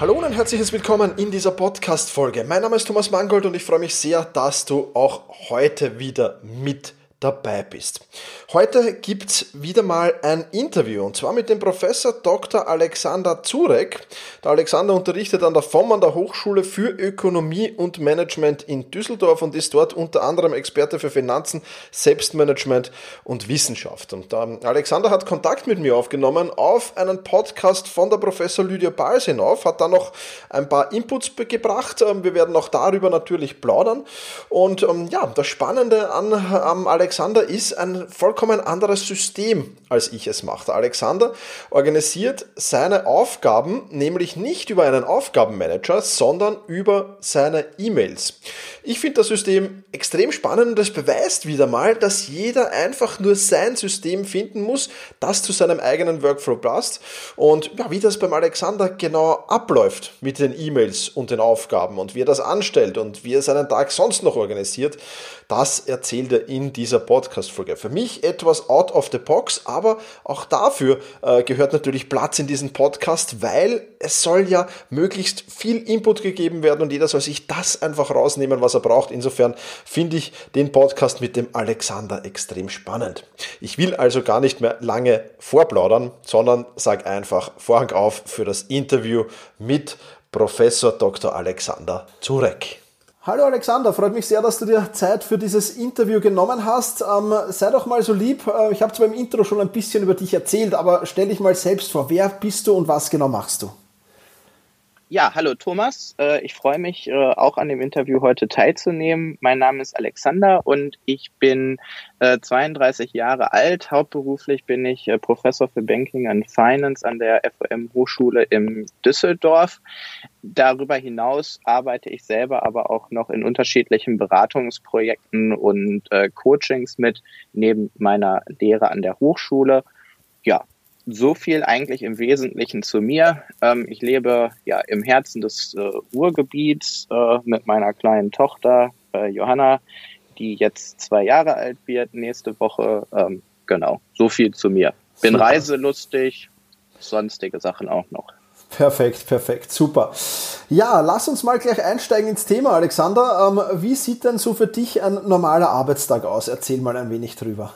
Hallo und ein herzliches Willkommen in dieser Podcast-Folge. Mein Name ist Thomas Mangold und ich freue mich sehr, dass du auch heute wieder mit dabei bist. Heute gibt's wieder mal ein Interview und zwar mit dem Professor Dr. Alexander Zurek. Der Alexander unterrichtet an der an der Hochschule für Ökonomie und Management in Düsseldorf und ist dort unter anderem Experte für Finanzen, Selbstmanagement und Wissenschaft. Und ähm, Alexander hat Kontakt mit mir aufgenommen auf einen Podcast von der Professor Lydia Bals hinauf, hat da noch ein paar Inputs gebracht. Ähm, wir werden auch darüber natürlich plaudern. Und ähm, ja, das Spannende an Alexander Alexander ist ein vollkommen anderes System, als ich es mache. Alexander organisiert seine Aufgaben nämlich nicht über einen Aufgabenmanager, sondern über seine E-Mails. Ich finde das System extrem spannend und es beweist wieder mal, dass jeder einfach nur sein System finden muss, das zu seinem eigenen Workflow passt. Und ja, wie das beim Alexander genau abläuft mit den E-Mails und den Aufgaben und wie er das anstellt und wie er seinen Tag sonst noch organisiert, das erzählt er in dieser Podcast-Folge. Für mich etwas out of the box, aber auch dafür äh, gehört natürlich Platz in diesem Podcast, weil es soll ja möglichst viel Input gegeben werden und jeder soll sich das einfach rausnehmen, was er braucht. Insofern finde ich den Podcast mit dem Alexander extrem spannend. Ich will also gar nicht mehr lange vorplaudern, sondern sage einfach Vorhang auf für das Interview mit Professor Dr. Alexander Zurek. Hallo Alexander, freut mich sehr, dass du dir Zeit für dieses Interview genommen hast. Ähm, sei doch mal so lieb, äh, ich habe zwar im Intro schon ein bisschen über dich erzählt, aber stell dich mal selbst vor. Wer bist du und was genau machst du? Ja, hallo Thomas. Äh, ich freue mich äh, auch an dem Interview heute teilzunehmen. Mein Name ist Alexander und ich bin 32 äh, Jahre alt. Hauptberuflich bin ich Professor für Banking and Finance an der FOM Hochschule in Düsseldorf. Darüber hinaus arbeite ich selber aber auch noch in unterschiedlichen Beratungsprojekten und Coachings mit neben meiner Lehre an der Hochschule. Ja, so viel eigentlich im Wesentlichen zu mir. Ähm, ich lebe ja im Herzen des äh, Ruhrgebiets äh, mit meiner kleinen Tochter äh, Johanna, die jetzt zwei Jahre alt wird nächste Woche. Ähm, genau, so viel zu mir. Bin super. reiselustig, sonstige Sachen auch noch. Perfekt, perfekt, super. Ja, lass uns mal gleich einsteigen ins Thema, Alexander. Ähm, wie sieht denn so für dich ein normaler Arbeitstag aus? Erzähl mal ein wenig drüber.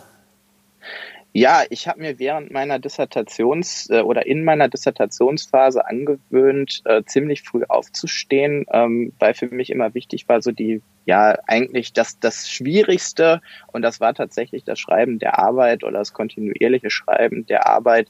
Ja, ich habe mir während meiner Dissertations- äh, oder in meiner Dissertationsphase angewöhnt, äh, ziemlich früh aufzustehen, ähm, weil für mich immer wichtig war, so die, ja, eigentlich das, das Schwierigste, und das war tatsächlich das Schreiben der Arbeit oder das kontinuierliche Schreiben der Arbeit,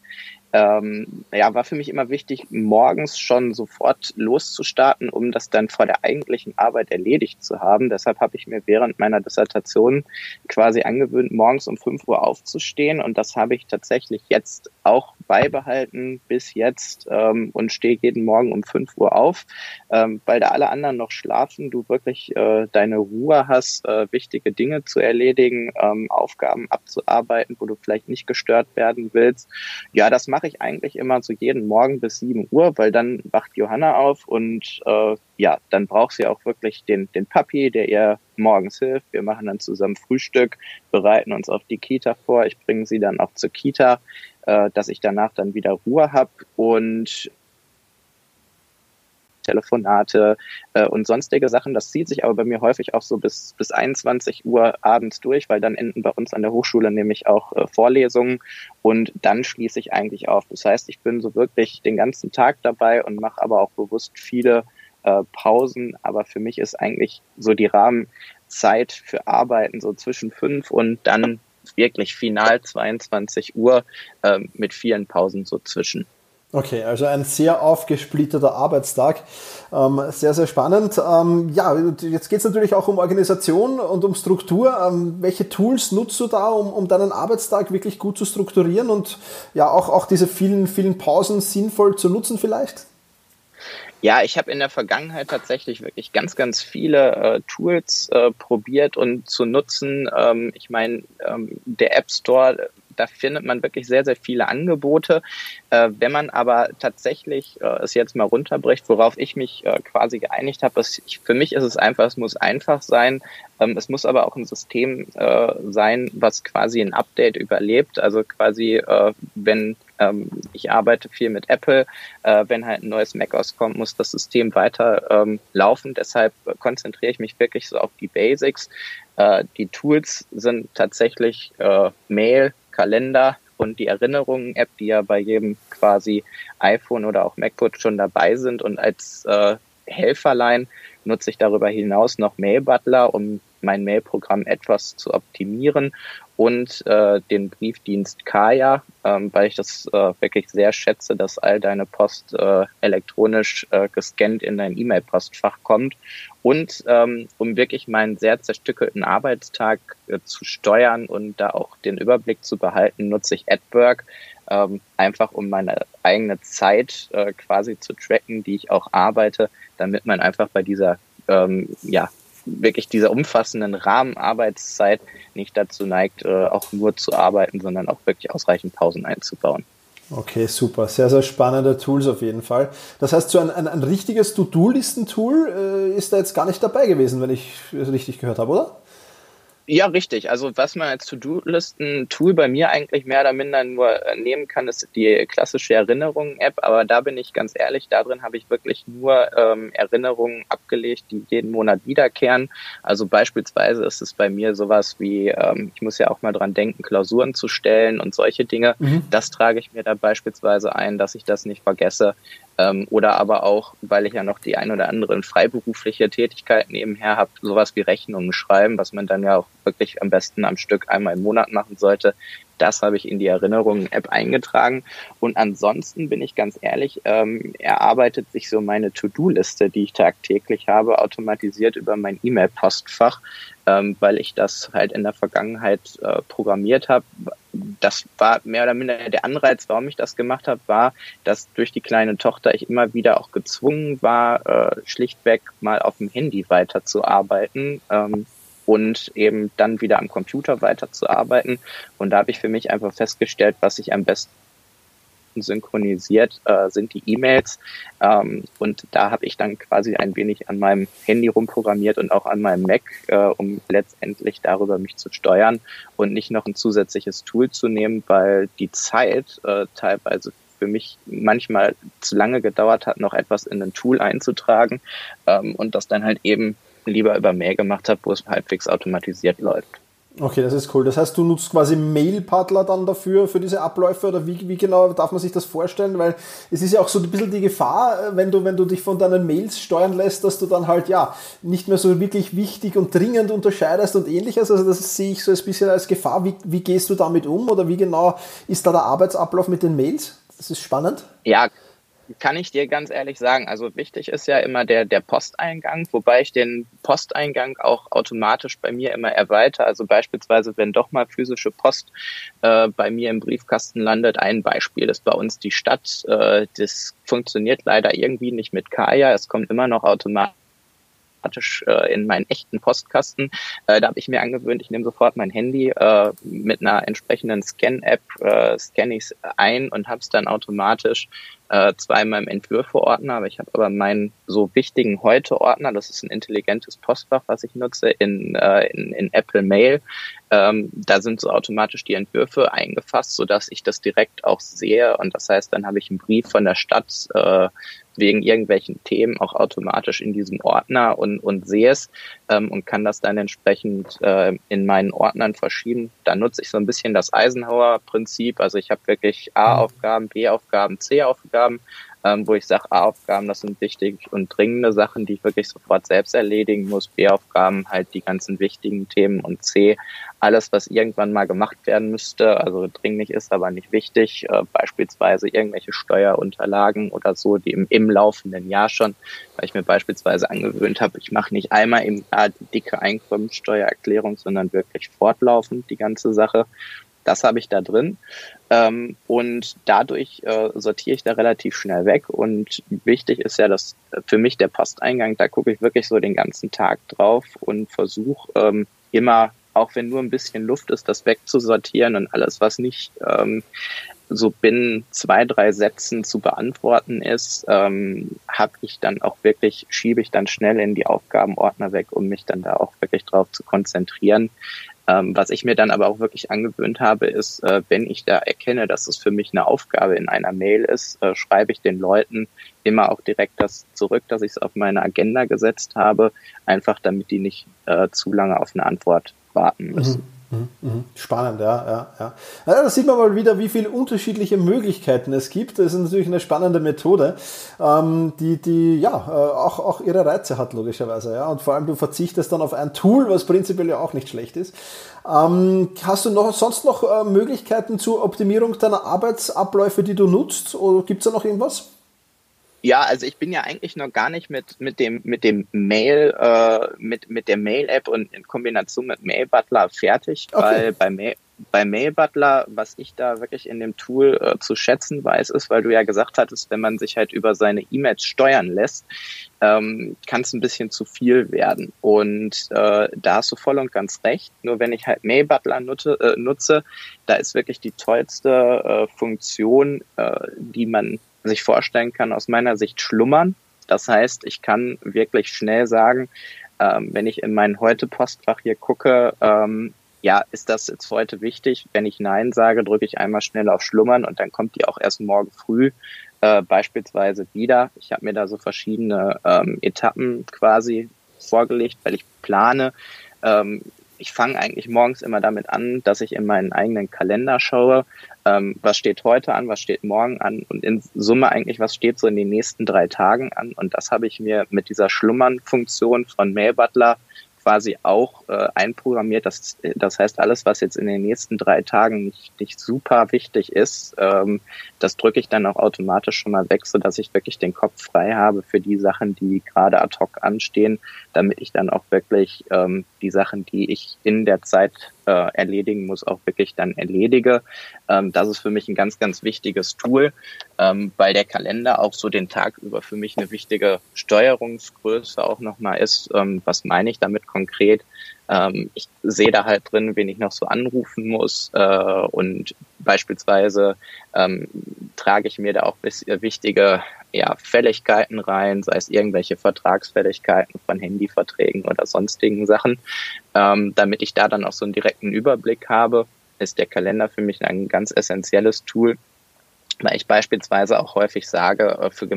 ähm, ja, war für mich immer wichtig, morgens schon sofort loszustarten, um das dann vor der eigentlichen Arbeit erledigt zu haben. Deshalb habe ich mir während meiner Dissertation quasi angewöhnt, morgens um 5 Uhr aufzustehen und das habe ich tatsächlich jetzt auch beibehalten bis jetzt ähm, und stehe jeden Morgen um 5 Uhr auf, ähm, weil da alle anderen noch schlafen, du wirklich äh, deine Ruhe hast, äh, wichtige Dinge zu erledigen, ähm, Aufgaben abzuarbeiten, wo du vielleicht nicht gestört werden willst. Ja, das mache ich eigentlich immer so jeden Morgen bis 7 Uhr, weil dann wacht Johanna auf und äh, ja, dann braucht sie auch wirklich den, den Papi, der ihr morgens hilft. Wir machen dann zusammen Frühstück, bereiten uns auf die Kita vor. Ich bringe sie dann auch zur Kita äh, dass ich danach dann wieder Ruhe habe und Telefonate äh, und sonstige Sachen. Das zieht sich aber bei mir häufig auch so bis, bis 21 Uhr abends durch, weil dann enden bei uns an der Hochschule nämlich auch äh, Vorlesungen und dann schließe ich eigentlich auf. Das heißt, ich bin so wirklich den ganzen Tag dabei und mache aber auch bewusst viele äh, Pausen. Aber für mich ist eigentlich so die Rahmenzeit für Arbeiten so zwischen fünf und dann wirklich final 22 Uhr äh, mit vielen Pausen so zwischen. Okay, also ein sehr aufgesplitterter Arbeitstag. Ähm, sehr, sehr spannend. Ähm, ja, jetzt geht es natürlich auch um Organisation und um Struktur. Ähm, welche Tools nutzt du da, um, um deinen Arbeitstag wirklich gut zu strukturieren und ja auch, auch diese vielen, vielen Pausen sinnvoll zu nutzen vielleicht? Ja, ich habe in der Vergangenheit tatsächlich wirklich ganz, ganz viele äh, Tools äh, probiert und zu nutzen. Ähm, ich meine, ähm, der App Store da findet man wirklich sehr, sehr viele Angebote. Äh, wenn man aber tatsächlich äh, es jetzt mal runterbricht, worauf ich mich äh, quasi geeinigt habe, für mich ist es einfach, es muss einfach sein. Ähm, es muss aber auch ein System äh, sein, was quasi ein Update überlebt. Also quasi, wenn ähm, ich arbeite viel mit Apple, äh, wenn halt ein neues macOS kommt, muss das System weiter ähm, laufen. Deshalb konzentriere ich mich wirklich so auf die Basics. Äh, die Tools sind tatsächlich äh, Mail, Kalender und die Erinnerungen-App, die ja bei jedem quasi iPhone oder auch MacBook schon dabei sind. Und als äh, Helferlein nutze ich darüber hinaus noch Mail Butler, um mein Mailprogramm etwas zu optimieren und äh, den Briefdienst Kaya, ähm, weil ich das äh, wirklich sehr schätze, dass all deine Post äh, elektronisch äh, gescannt in dein E-Mail-Postfach kommt. Und ähm, um wirklich meinen sehr zerstückelten Arbeitstag äh, zu steuern und da auch den Überblick zu behalten, nutze ich AdWork, ähm, einfach um meine eigene Zeit äh, quasi zu tracken, die ich auch arbeite, damit man einfach bei dieser ähm, ja, wirklich dieser umfassenden Rahmenarbeitszeit nicht dazu neigt, äh, auch nur zu arbeiten, sondern auch wirklich ausreichend Pausen einzubauen. Okay, super. Sehr, sehr spannende Tools auf jeden Fall. Das heißt, so ein, ein, ein richtiges To-Do-Listen-Tool äh, ist da jetzt gar nicht dabei gewesen, wenn ich es richtig gehört habe, oder? Ja, richtig. Also was man als To-Do-Listen-Tool bei mir eigentlich mehr oder minder nur äh, nehmen kann, ist die klassische Erinnerungen-App. Aber da bin ich ganz ehrlich, da drin habe ich wirklich nur ähm, Erinnerungen abgelegt, die jeden Monat wiederkehren. Also beispielsweise ist es bei mir sowas wie, ähm, ich muss ja auch mal dran denken, Klausuren zu stellen und solche Dinge. Mhm. Das trage ich mir da beispielsweise ein, dass ich das nicht vergesse. Ähm, oder aber auch, weil ich ja noch die ein oder anderen freiberufliche Tätigkeit nebenher habe, sowas wie Rechnungen schreiben, was man dann ja auch wirklich am besten am Stück einmal im Monat machen sollte. Das habe ich in die Erinnerungen-App eingetragen. Und ansonsten bin ich ganz ehrlich, ähm, erarbeitet sich so meine To-Do-Liste, die ich tagtäglich habe, automatisiert über mein E-Mail-Postfach, ähm, weil ich das halt in der Vergangenheit äh, programmiert habe. Das war mehr oder minder der Anreiz, warum ich das gemacht habe, war, dass durch die kleine Tochter ich immer wieder auch gezwungen war, äh, schlichtweg mal auf dem Handy weiterzuarbeiten. Ähm, und eben dann wieder am Computer weiterzuarbeiten. Und da habe ich für mich einfach festgestellt, was ich am besten synchronisiert äh, sind die E-Mails. Ähm, und da habe ich dann quasi ein wenig an meinem Handy rumprogrammiert und auch an meinem Mac, äh, um letztendlich darüber mich zu steuern und nicht noch ein zusätzliches Tool zu nehmen, weil die Zeit äh, teilweise für mich manchmal zu lange gedauert hat, noch etwas in ein Tool einzutragen ähm, und das dann halt eben lieber über Mail gemacht habe, wo es halbwegs automatisiert läuft. Okay, das ist cool. Das heißt, du nutzt quasi Mail-Paddler dann dafür, für diese Abläufe oder wie, wie genau darf man sich das vorstellen? Weil es ist ja auch so ein bisschen die Gefahr, wenn du, wenn du dich von deinen Mails steuern lässt, dass du dann halt ja nicht mehr so wirklich wichtig und dringend unterscheidest und ähnliches. Also das sehe ich so ein bisschen als Gefahr. Wie, wie gehst du damit um oder wie genau ist da der Arbeitsablauf mit den Mails? Das ist spannend. Ja, kann ich dir ganz ehrlich sagen. Also wichtig ist ja immer der, der Posteingang, wobei ich den Posteingang auch automatisch bei mir immer erweitere. Also beispielsweise, wenn doch mal physische Post äh, bei mir im Briefkasten landet, ein Beispiel ist bei uns die Stadt. Äh, das funktioniert leider irgendwie nicht mit Kaya. Es kommt immer noch automatisch äh, in meinen echten Postkasten. Äh, da habe ich mir angewöhnt, ich nehme sofort mein Handy äh, mit einer entsprechenden Scan-App, äh, scanne ich es ein und habe es dann automatisch äh, in meinem Entwürfe-Ordner, aber ich habe aber meinen so wichtigen Heute-Ordner, das ist ein intelligentes Postfach, was ich nutze, in, äh, in, in Apple Mail. Ähm, da sind so automatisch die Entwürfe eingefasst, so dass ich das direkt auch sehe. Und das heißt, dann habe ich einen Brief von der Stadt äh, wegen irgendwelchen Themen auch automatisch in diesem Ordner und, und sehe es ähm, und kann das dann entsprechend äh, in meinen Ordnern verschieben. Da nutze ich so ein bisschen das Eisenhower-Prinzip. Also ich habe wirklich A-Aufgaben, B-Aufgaben, C-Aufgaben ähm, wo ich sage, A-Aufgaben, das sind wichtig und dringende Sachen, die ich wirklich sofort selbst erledigen muss. B-Aufgaben halt die ganzen wichtigen Themen und C, alles, was irgendwann mal gemacht werden müsste, also dringlich ist, aber nicht wichtig, äh, beispielsweise irgendwelche Steuerunterlagen oder so, die im, im laufenden Jahr schon, weil ich mir beispielsweise angewöhnt habe, ich mache nicht einmal im Jahr die dicke Einkommensteuererklärung, sondern wirklich fortlaufend die ganze Sache. Das habe ich da drin. Ähm, und dadurch äh, sortiere ich da relativ schnell weg. Und wichtig ist ja, dass für mich der Posteingang, da gucke ich wirklich so den ganzen Tag drauf und versuche ähm, immer, auch wenn nur ein bisschen Luft ist, das wegzusortieren und alles, was nicht ähm, so binnen zwei, drei Sätzen zu beantworten ist, ähm, habe ich dann auch wirklich, schiebe ich dann schnell in die Aufgabenordner weg, um mich dann da auch wirklich drauf zu konzentrieren. Ähm, was ich mir dann aber auch wirklich angewöhnt habe, ist, äh, wenn ich da erkenne, dass es für mich eine Aufgabe in einer Mail ist, äh, schreibe ich den Leuten immer auch direkt das zurück, dass ich es auf meine Agenda gesetzt habe, einfach damit die nicht äh, zu lange auf eine Antwort warten müssen. Mhm. Mhm, mhm. Spannend, ja, ja, ja. ja. Da sieht man mal wieder, wie viele unterschiedliche Möglichkeiten es gibt. Das ist natürlich eine spannende Methode, ähm, die, die ja äh, auch, auch ihre Reize hat, logischerweise. Ja. Und vor allem, du verzichtest dann auf ein Tool, was prinzipiell ja auch nicht schlecht ist. Ähm, hast du noch sonst noch äh, Möglichkeiten zur Optimierung deiner Arbeitsabläufe, die du nutzt? Oder gibt es da noch irgendwas? Ja, also ich bin ja eigentlich noch gar nicht mit mit dem mit dem Mail äh, mit mit der Mail App und in Kombination mit Mail Butler fertig, okay. weil bei Mail bei Mail Butler, was ich da wirklich in dem Tool äh, zu schätzen weiß, ist, weil du ja gesagt hattest, wenn man sich halt über seine E-Mails steuern lässt, ähm, kann es ein bisschen zu viel werden. Und äh, da hast du voll und ganz recht. Nur wenn ich halt Mail Butler nutze, äh, nutze da ist wirklich die tollste äh, Funktion, äh, die man sich vorstellen kann, aus meiner Sicht schlummern. Das heißt, ich kann wirklich schnell sagen, ähm, wenn ich in mein Heute-Postfach hier gucke, ähm, ja, ist das jetzt heute wichtig? Wenn ich Nein sage, drücke ich einmal schnell auf Schlummern und dann kommt die auch erst morgen früh äh, beispielsweise wieder. Ich habe mir da so verschiedene ähm, Etappen quasi vorgelegt, weil ich plane, ähm, ich fange eigentlich morgens immer damit an, dass ich in meinen eigenen Kalender schaue, ähm, was steht heute an, was steht morgen an und in Summe eigentlich, was steht so in den nächsten drei Tagen an. Und das habe ich mir mit dieser Schlummern-Funktion von Mail Butler quasi auch äh, einprogrammiert. Das, das heißt, alles, was jetzt in den nächsten drei Tagen nicht, nicht super wichtig ist, ähm, das drücke ich dann auch automatisch schon mal weg, so dass ich wirklich den Kopf frei habe für die Sachen, die gerade ad hoc anstehen, damit ich dann auch wirklich ähm, die Sachen, die ich in der Zeit äh, erledigen muss, auch wirklich dann erledige. Ähm, das ist für mich ein ganz, ganz wichtiges Tool, ähm, weil der Kalender auch so den Tag über für mich eine wichtige Steuerungsgröße auch nochmal ist. Ähm, was meine ich damit konkret? Ähm, ich sehe da halt drin, wen ich noch so anrufen muss äh, und beispielsweise ähm, trage ich mir da auch wichtige ja, Fälligkeiten rein, sei es irgendwelche Vertragsfälligkeiten von Handyverträgen oder sonstigen Sachen, ähm, damit ich da dann auch so einen direkten Überblick habe, ist der Kalender für mich ein ganz essentielles Tool, weil ich beispielsweise auch häufig sage, äh, für,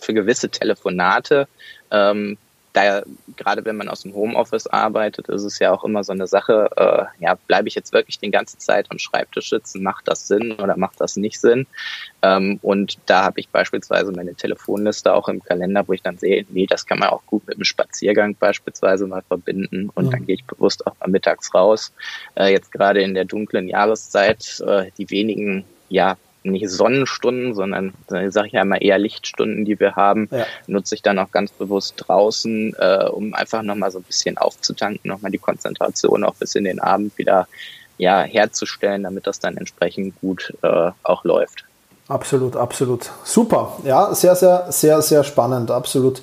für gewisse Telefonate ähm, da gerade wenn man aus dem Homeoffice arbeitet, ist es ja auch immer so eine Sache, äh, ja, bleibe ich jetzt wirklich die ganze Zeit am Schreibtisch sitzen, macht das Sinn oder macht das nicht Sinn? Ähm, und da habe ich beispielsweise meine Telefonliste auch im Kalender, wo ich dann sehe, nee, das kann man auch gut mit einem Spaziergang beispielsweise mal verbinden und mhm. dann gehe ich bewusst auch mal mittags raus. Äh, jetzt gerade in der dunklen Jahreszeit, äh, die wenigen ja, nicht Sonnenstunden, sondern sage ich immer eher Lichtstunden, die wir haben, ja. nutze ich dann auch ganz bewusst draußen, äh, um einfach nochmal so ein bisschen aufzutanken, nochmal die Konzentration auch bis in den Abend wieder ja, herzustellen, damit das dann entsprechend gut äh, auch läuft. Absolut, absolut. Super. Ja, sehr, sehr, sehr, sehr spannend. Absolut.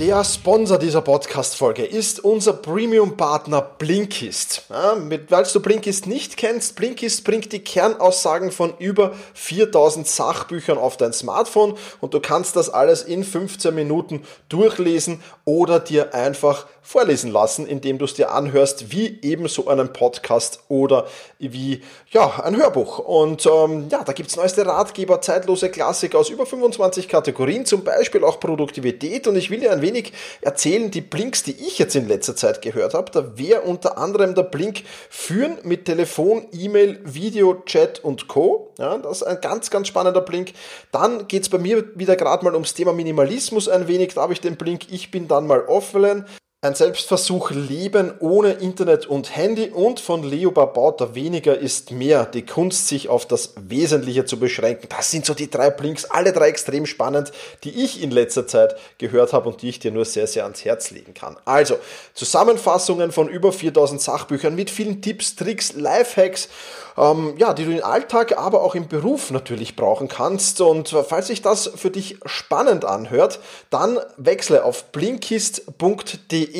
Der Sponsor dieser Podcast-Folge ist unser Premium-Partner Blinkist. Ja, falls du Blinkist nicht kennst, Blinkist bringt die Kernaussagen von über 4000 Sachbüchern auf dein Smartphone und du kannst das alles in 15 Minuten durchlesen oder dir einfach vorlesen lassen, indem du es dir anhörst, wie eben so einen Podcast oder wie ja, ein Hörbuch. Und ähm, ja, da gibt's neueste Ratgeber, zeitlose Klassiker aus über 25 Kategorien, zum Beispiel auch Produktivität. Und ich will dir ein wenig erzählen, die Blinks, die ich jetzt in letzter Zeit gehört habe. Da wäre unter anderem der Blink Führen mit Telefon, E-Mail, Video, Chat und Co. Ja, das ist ein ganz, ganz spannender Blink. Dann geht's bei mir wieder gerade mal ums Thema Minimalismus ein wenig. Da habe ich den Blink Ich bin dann mal offline Ein Selbstversuch Leben ohne Internet und Handy und von Leo Babauta weniger ist mehr. Die Kunst, sich auf das Wesentliche zu beschränken. Das sind so die drei Blinks, alle drei extrem spannend, die ich in letzter Zeit gehört habe und die ich dir nur sehr, sehr ans Herz legen kann. Also, Zusammenfassungen von über 4000 Sachbüchern mit vielen Tipps, Tricks, Lifehacks ähm, ja, die du im Alltag, aber auch im Beruf natürlich brauchen kannst. Und falls sich das für dich spannend anhört, dann wechsle auf blinkist.de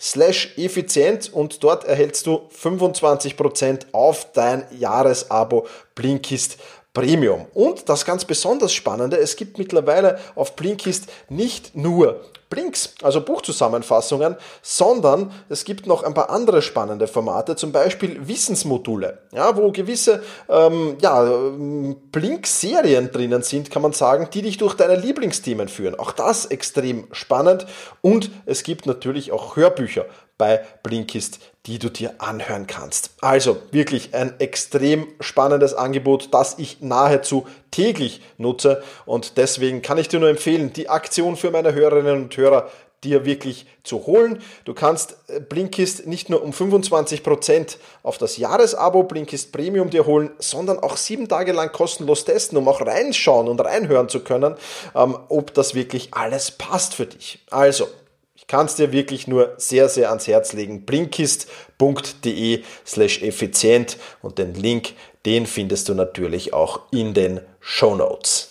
slash effizient und dort erhältst du 25% auf dein Jahresabo Blinkist Premium. Und das ganz besonders Spannende, es gibt mittlerweile auf Blinkist nicht nur Blinks, also Buchzusammenfassungen, sondern es gibt noch ein paar andere spannende Formate, zum Beispiel Wissensmodule, ja, wo gewisse ähm, ja, Blink-Serien drinnen sind, kann man sagen, die dich durch deine Lieblingsthemen führen. Auch das extrem spannend. Und es gibt natürlich auch Hörbücher bei Blinkist, die du dir anhören kannst. Also wirklich ein extrem spannendes Angebot, das ich nahezu täglich nutze und deswegen kann ich dir nur empfehlen, die Aktion für meine Hörerinnen und Hörer dir wirklich zu holen. Du kannst äh, Blinkist nicht nur um 25% auf das Jahresabo Blinkist Premium dir holen, sondern auch sieben Tage lang kostenlos testen, um auch reinschauen und reinhören zu können, ähm, ob das wirklich alles passt für dich. Also, kann es dir wirklich nur sehr, sehr ans Herz legen. blinkist.de slash effizient und den Link, den findest du natürlich auch in den Show Notes.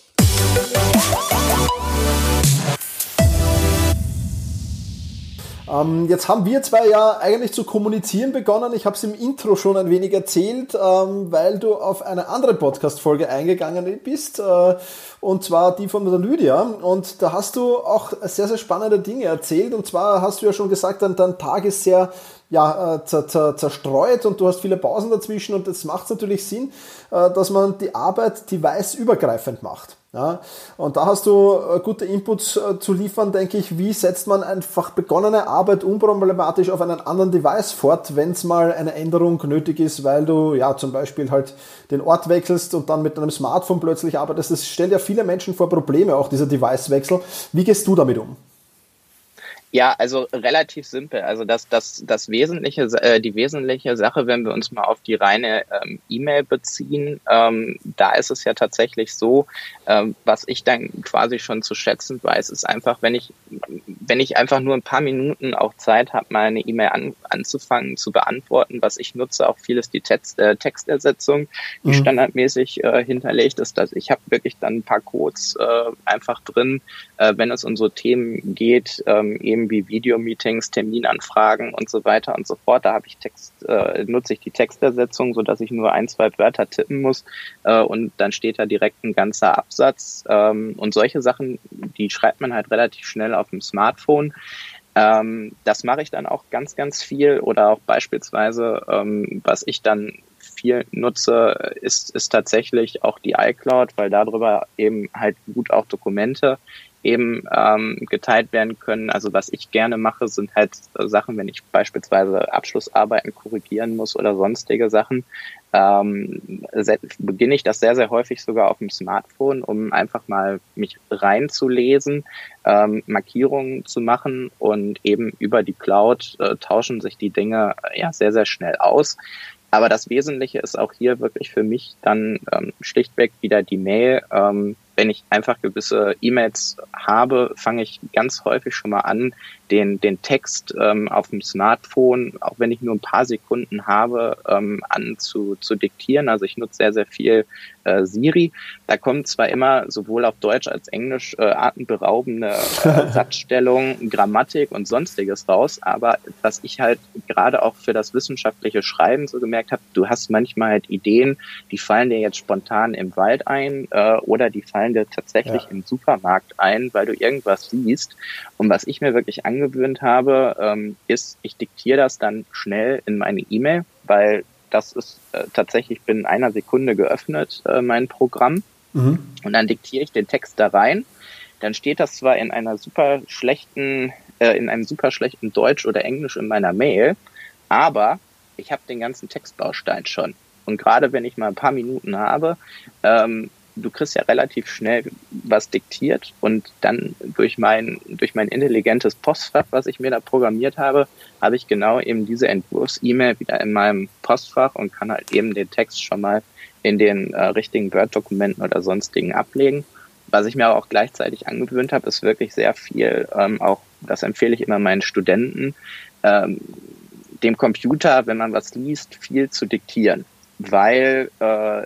Ähm, jetzt haben wir zwei ja eigentlich zu kommunizieren begonnen. Ich habe es im Intro schon ein wenig erzählt, ähm, weil du auf eine andere Podcast-Folge eingegangen bist, äh, und zwar die von der Lydia. Und da hast du auch sehr, sehr spannende Dinge erzählt. Und zwar hast du ja schon gesagt, dein, dein Tag ist sehr ja, äh, zerstreut und du hast viele Pausen dazwischen und das macht natürlich Sinn, äh, dass man die Arbeit device-übergreifend macht. Ja, und da hast du äh, gute Inputs zu liefern, denke ich. Wie setzt man einfach begonnene Arbeit unproblematisch auf einen anderen Device fort, wenn es mal eine Änderung nötig ist, weil du ja zum Beispiel halt den Ort wechselst und dann mit einem Smartphone plötzlich arbeitest. Das stellt ja viele Menschen vor Probleme, auch dieser Device-Wechsel. Wie gehst du damit um? Ja, also relativ simpel. Also das, das, das wesentliche, äh, die wesentliche Sache, wenn wir uns mal auf die reine ähm, E-Mail beziehen, ähm, da ist es ja tatsächlich so, ähm, was ich dann quasi schon zu schätzen weiß, ist einfach, wenn ich, wenn ich einfach nur ein paar Minuten auch Zeit habe, mal eine E-Mail an, anzufangen, zu beantworten, was ich nutze, auch vieles die Text, äh, Textersetzung, die mhm. standardmäßig äh, hinterlegt ist, dass ich habe wirklich dann ein paar Codes äh, einfach drin, äh, wenn es um so Themen geht, ähm, eben Themen wie Videomeetings, Terminanfragen und so weiter und so fort. Da habe ich Text, äh, nutze ich die Textersetzung, so dass ich nur ein, zwei Wörter tippen muss äh, und dann steht da direkt ein ganzer Absatz. Ähm, und solche Sachen, die schreibt man halt relativ schnell auf dem Smartphone. Ähm, das mache ich dann auch ganz, ganz viel oder auch beispielsweise, ähm, was ich dann viel nutze, ist, ist tatsächlich auch die iCloud, weil darüber eben halt gut auch Dokumente eben ähm, geteilt werden können. Also was ich gerne mache, sind halt Sachen, wenn ich beispielsweise Abschlussarbeiten korrigieren muss oder sonstige Sachen, ähm, beginne ich das sehr, sehr häufig sogar auf dem Smartphone, um einfach mal mich reinzulesen, ähm, Markierungen zu machen und eben über die Cloud äh, tauschen sich die Dinge ja sehr, sehr schnell aus. Aber das Wesentliche ist auch hier wirklich für mich dann ähm, schlichtweg wieder die Mail. Ähm, wenn ich einfach gewisse E-Mails habe, fange ich ganz häufig schon mal an, den, den Text ähm, auf dem Smartphone, auch wenn ich nur ein paar Sekunden habe, ähm, an zu, zu diktieren. Also ich nutze sehr, sehr viel äh, Siri. Da kommt zwar immer sowohl auf Deutsch als Englisch äh, atemberaubende äh, Satzstellung, Grammatik und sonstiges raus, aber was ich halt gerade auch für das wissenschaftliche Schreiben so gemerkt habe, du hast manchmal halt Ideen, die fallen dir jetzt spontan im Wald ein äh, oder die fallen dir tatsächlich ja. im Supermarkt ein, weil du irgendwas siehst. Und was ich mir wirklich angewöhnt habe, ähm, ist, ich diktiere das dann schnell in meine E-Mail, weil das ist äh, tatsächlich binnen einer Sekunde geöffnet, äh, mein Programm. Mhm. Und dann diktiere ich den Text da rein. Dann steht das zwar in einer super schlechten, äh, in einem super schlechten Deutsch oder Englisch in meiner Mail, aber ich habe den ganzen Textbaustein schon. Und gerade wenn ich mal ein paar Minuten habe, ähm, du kriegst ja relativ schnell was diktiert und dann durch mein, durch mein intelligentes Postfach, was ich mir da programmiert habe, habe ich genau eben diese Entwurfs-E-Mail wieder in meinem Postfach und kann halt eben den Text schon mal in den äh, richtigen Word-Dokumenten oder sonstigen ablegen. Was ich mir aber auch gleichzeitig angewöhnt habe, ist wirklich sehr viel, ähm, auch das empfehle ich immer meinen Studenten, ähm, dem Computer, wenn man was liest, viel zu diktieren. Weil äh,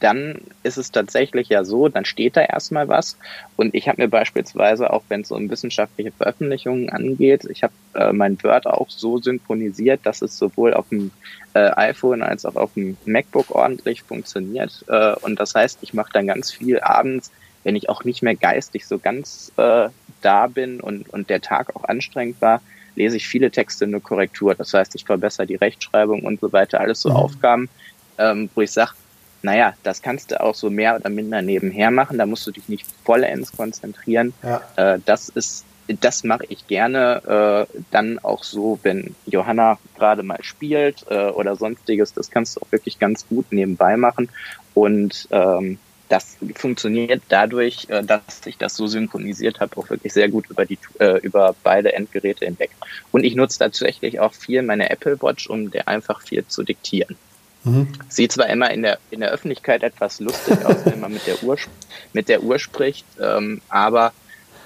dann ist es tatsächlich ja so, dann steht da erstmal was. Und ich habe mir beispielsweise, auch wenn es um wissenschaftliche Veröffentlichungen angeht, ich habe äh, mein Word auch so synchronisiert, dass es sowohl auf dem äh, iPhone als auch auf dem MacBook ordentlich funktioniert. Äh, und das heißt, ich mache dann ganz viel abends, wenn ich auch nicht mehr geistig so ganz äh, da bin und, und der Tag auch anstrengend war, lese ich viele Texte in eine Korrektur. Das heißt, ich verbessere die Rechtschreibung und so weiter. Alles so mhm. Aufgaben, ähm, wo ich sage, naja, das kannst du auch so mehr oder minder nebenher machen, da musst du dich nicht vollends konzentrieren. Ja. Äh, das ist, das mache ich gerne äh, dann auch so, wenn Johanna gerade mal spielt äh, oder sonstiges. Das kannst du auch wirklich ganz gut nebenbei machen. Und ähm, das funktioniert dadurch, äh, dass ich das so synchronisiert habe, auch wirklich sehr gut über die äh, über beide Endgeräte hinweg. Und ich nutze tatsächlich auch viel meine Apple Watch, um dir einfach viel zu diktieren. Sieht zwar immer in der, in der Öffentlichkeit etwas lustig aus, wenn man mit der Uhr, mit der Uhr spricht, ähm, aber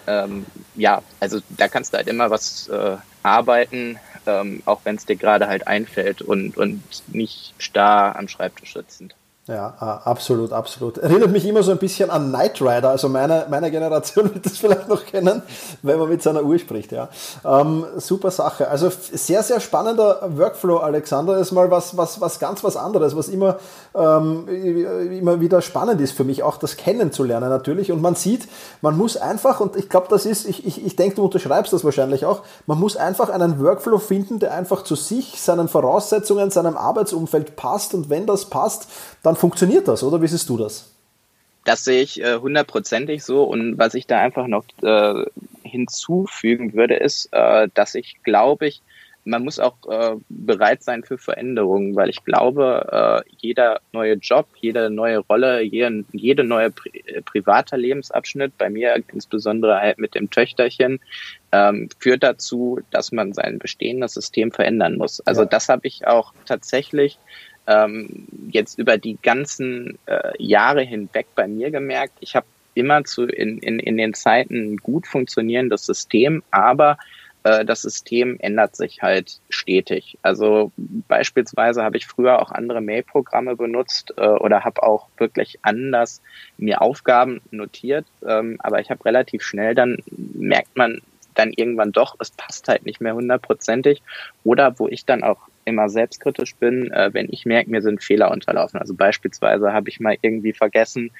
ähm, ja, also da kannst du halt immer was äh, arbeiten, ähm, auch wenn es dir gerade halt einfällt und, und nicht starr am Schreibtisch sitzend. Ja, absolut, absolut. Erinnert mich immer so ein bisschen an Knight Rider, also meine, meine Generation wird das vielleicht noch kennen, wenn man mit seiner Uhr spricht, ja. Ähm, super Sache. Also sehr, sehr spannender Workflow, Alexander. Das ist mal was, was, was ganz was anderes, was immer, ähm, immer wieder spannend ist für mich, auch das kennenzulernen natürlich. Und man sieht, man muss einfach, und ich glaube, das ist, ich, ich, ich denke, du unterschreibst das wahrscheinlich auch, man muss einfach einen Workflow finden, der einfach zu sich, seinen Voraussetzungen, seinem Arbeitsumfeld passt. Und wenn das passt, dann funktioniert das, oder? Wie siehst du das? Das sehe ich äh, hundertprozentig so. Und was ich da einfach noch äh, hinzufügen würde, ist, äh, dass ich glaube ich, man muss auch äh, bereit sein für Veränderungen, weil ich glaube, äh, jeder neue Job, jede neue Rolle, jede, jede neue pri äh, privater Lebensabschnitt, bei mir insbesondere halt mit dem Töchterchen, ähm, führt dazu, dass man sein bestehendes System verändern muss. Also ja. das habe ich auch tatsächlich ähm, jetzt über die ganzen äh, Jahre hinweg bei mir gemerkt, ich habe immer zu in, in, in den Zeiten gut funktionierendes System, aber äh, das System ändert sich halt stetig. Also beispielsweise habe ich früher auch andere Mail-Programme benutzt äh, oder habe auch wirklich anders mir Aufgaben notiert, ähm, aber ich habe relativ schnell dann merkt man dann irgendwann doch, es passt halt nicht mehr hundertprozentig oder wo ich dann auch immer selbstkritisch bin, äh, wenn ich merke, mir sind Fehler unterlaufen. Also beispielsweise habe ich mal irgendwie vergessen,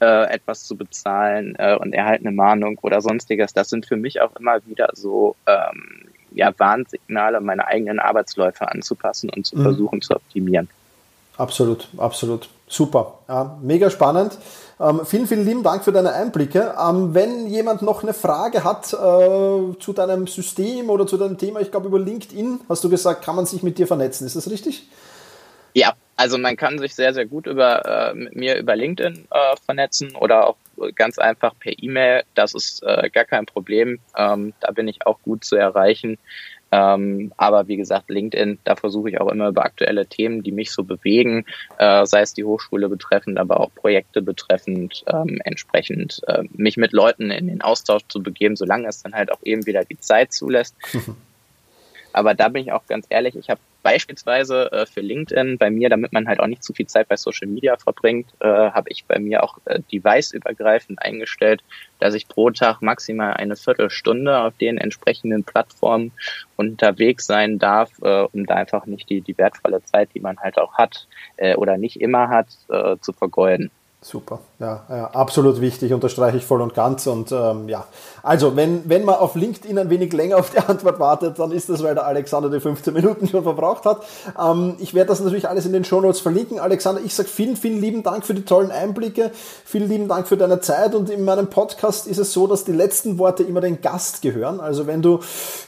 äh, etwas zu bezahlen äh, und erhalte eine Mahnung oder sonstiges. Das sind für mich auch immer wieder so ähm, ja, Warnsignale, meine eigenen Arbeitsläufe anzupassen und zu mhm. versuchen zu optimieren. Absolut, absolut. Super. Ja, mega spannend. Ähm, vielen, vielen lieben Dank für deine Einblicke. Ähm, wenn jemand noch eine Frage hat äh, zu deinem System oder zu deinem Thema, ich glaube über LinkedIn, hast du gesagt, kann man sich mit dir vernetzen. Ist das richtig? Ja, also man kann sich sehr, sehr gut über, äh, mit mir über LinkedIn äh, vernetzen oder auch ganz einfach per E-Mail. Das ist äh, gar kein Problem. Ähm, da bin ich auch gut zu erreichen. Ähm, aber wie gesagt, LinkedIn, da versuche ich auch immer über aktuelle Themen, die mich so bewegen, äh, sei es die Hochschule betreffend, aber auch Projekte betreffend, ähm, entsprechend äh, mich mit Leuten in den Austausch zu begeben, solange es dann halt auch eben wieder die Zeit zulässt. aber da bin ich auch ganz ehrlich, ich habe beispielsweise äh, für LinkedIn bei mir, damit man halt auch nicht zu viel Zeit bei Social Media verbringt, äh, habe ich bei mir auch äh, device-übergreifend eingestellt, dass ich pro Tag maximal eine Viertelstunde auf den entsprechenden Plattformen unterwegs sein darf, äh, um da einfach nicht die, die wertvolle Zeit, die man halt auch hat äh, oder nicht immer hat, äh, zu vergeuden. Super, ja, ja, absolut wichtig, unterstreiche ich voll und ganz. Und ähm, ja, also wenn, wenn man auf LinkedIn ein wenig länger auf die Antwort wartet, dann ist das, weil der Alexander die 15 Minuten schon verbraucht hat. Ähm, ich werde das natürlich alles in den Show Notes verlinken. Alexander, ich sage vielen, vielen lieben Dank für die tollen Einblicke, vielen lieben Dank für deine Zeit. Und in meinem Podcast ist es so, dass die letzten Worte immer den Gast gehören. Also wenn du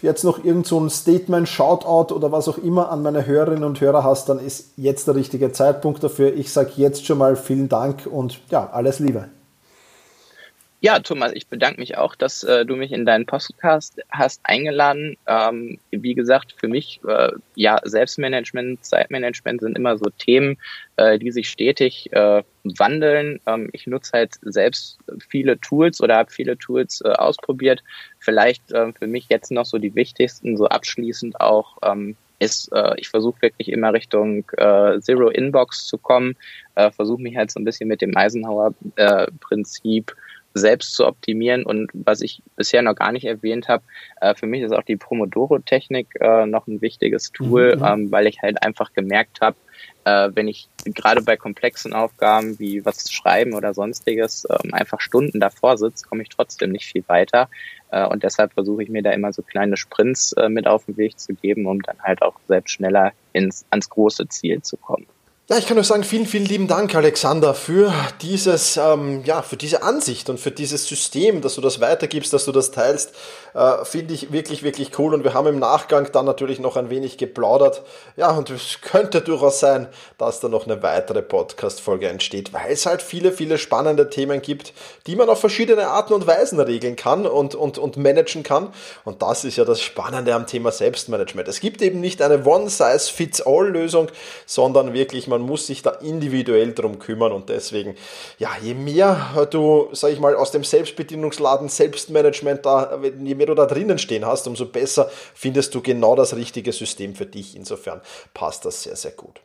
jetzt noch irgend so ein Statement, Shoutout oder was auch immer an meine Hörerinnen und Hörer hast, dann ist jetzt der richtige Zeitpunkt dafür. Ich sage jetzt schon mal vielen Dank und ja, alles Liebe. Ja, Thomas, ich bedanke mich auch, dass äh, du mich in deinen Podcast hast eingeladen. Ähm, wie gesagt, für mich, äh, ja, Selbstmanagement, Zeitmanagement sind immer so Themen, äh, die sich stetig äh, wandeln. Ähm, ich nutze halt selbst viele Tools oder habe viele Tools äh, ausprobiert. Vielleicht äh, für mich jetzt noch so die wichtigsten, so abschließend auch, ähm, ist, äh, ich versuche wirklich immer Richtung äh, Zero Inbox zu kommen, äh, versuche mich halt so ein bisschen mit dem Eisenhower-Prinzip äh, selbst zu optimieren. Und was ich bisher noch gar nicht erwähnt habe, äh, für mich ist auch die Pomodoro-Technik äh, noch ein wichtiges Tool, mhm. ähm, weil ich halt einfach gemerkt habe, äh, wenn ich gerade bei komplexen Aufgaben wie was schreiben oder sonstiges ähm, einfach Stunden davor sitze, komme ich trotzdem nicht viel weiter. Äh, und deshalb versuche ich mir da immer so kleine Sprints äh, mit auf den Weg zu geben, um dann halt auch selbst schneller ins, ans große Ziel zu kommen. Ja, ich kann nur sagen, vielen, vielen lieben Dank, Alexander, für dieses, ähm, ja, für diese Ansicht und für dieses System, dass du das weitergibst, dass du das teilst, äh, finde ich wirklich, wirklich cool. Und wir haben im Nachgang dann natürlich noch ein wenig geplaudert. Ja, und es könnte durchaus sein, dass da noch eine weitere Podcast-Folge entsteht, weil es halt viele, viele spannende Themen gibt, die man auf verschiedene Arten und Weisen regeln kann und, und, und managen kann. Und das ist ja das Spannende am Thema Selbstmanagement. Es gibt eben nicht eine One-Size-Fits-All-Lösung, sondern wirklich man man muss sich da individuell drum kümmern und deswegen, ja, je mehr du, sag ich mal, aus dem Selbstbedienungsladen, Selbstmanagement da, je mehr du da drinnen stehen hast, umso besser findest du genau das richtige System für dich. Insofern passt das sehr, sehr gut.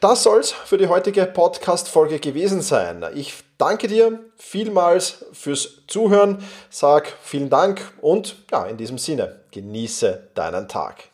Das soll's für die heutige Podcast-Folge gewesen sein. Ich danke dir vielmals fürs Zuhören, sag vielen Dank und ja, in diesem Sinne, genieße deinen Tag.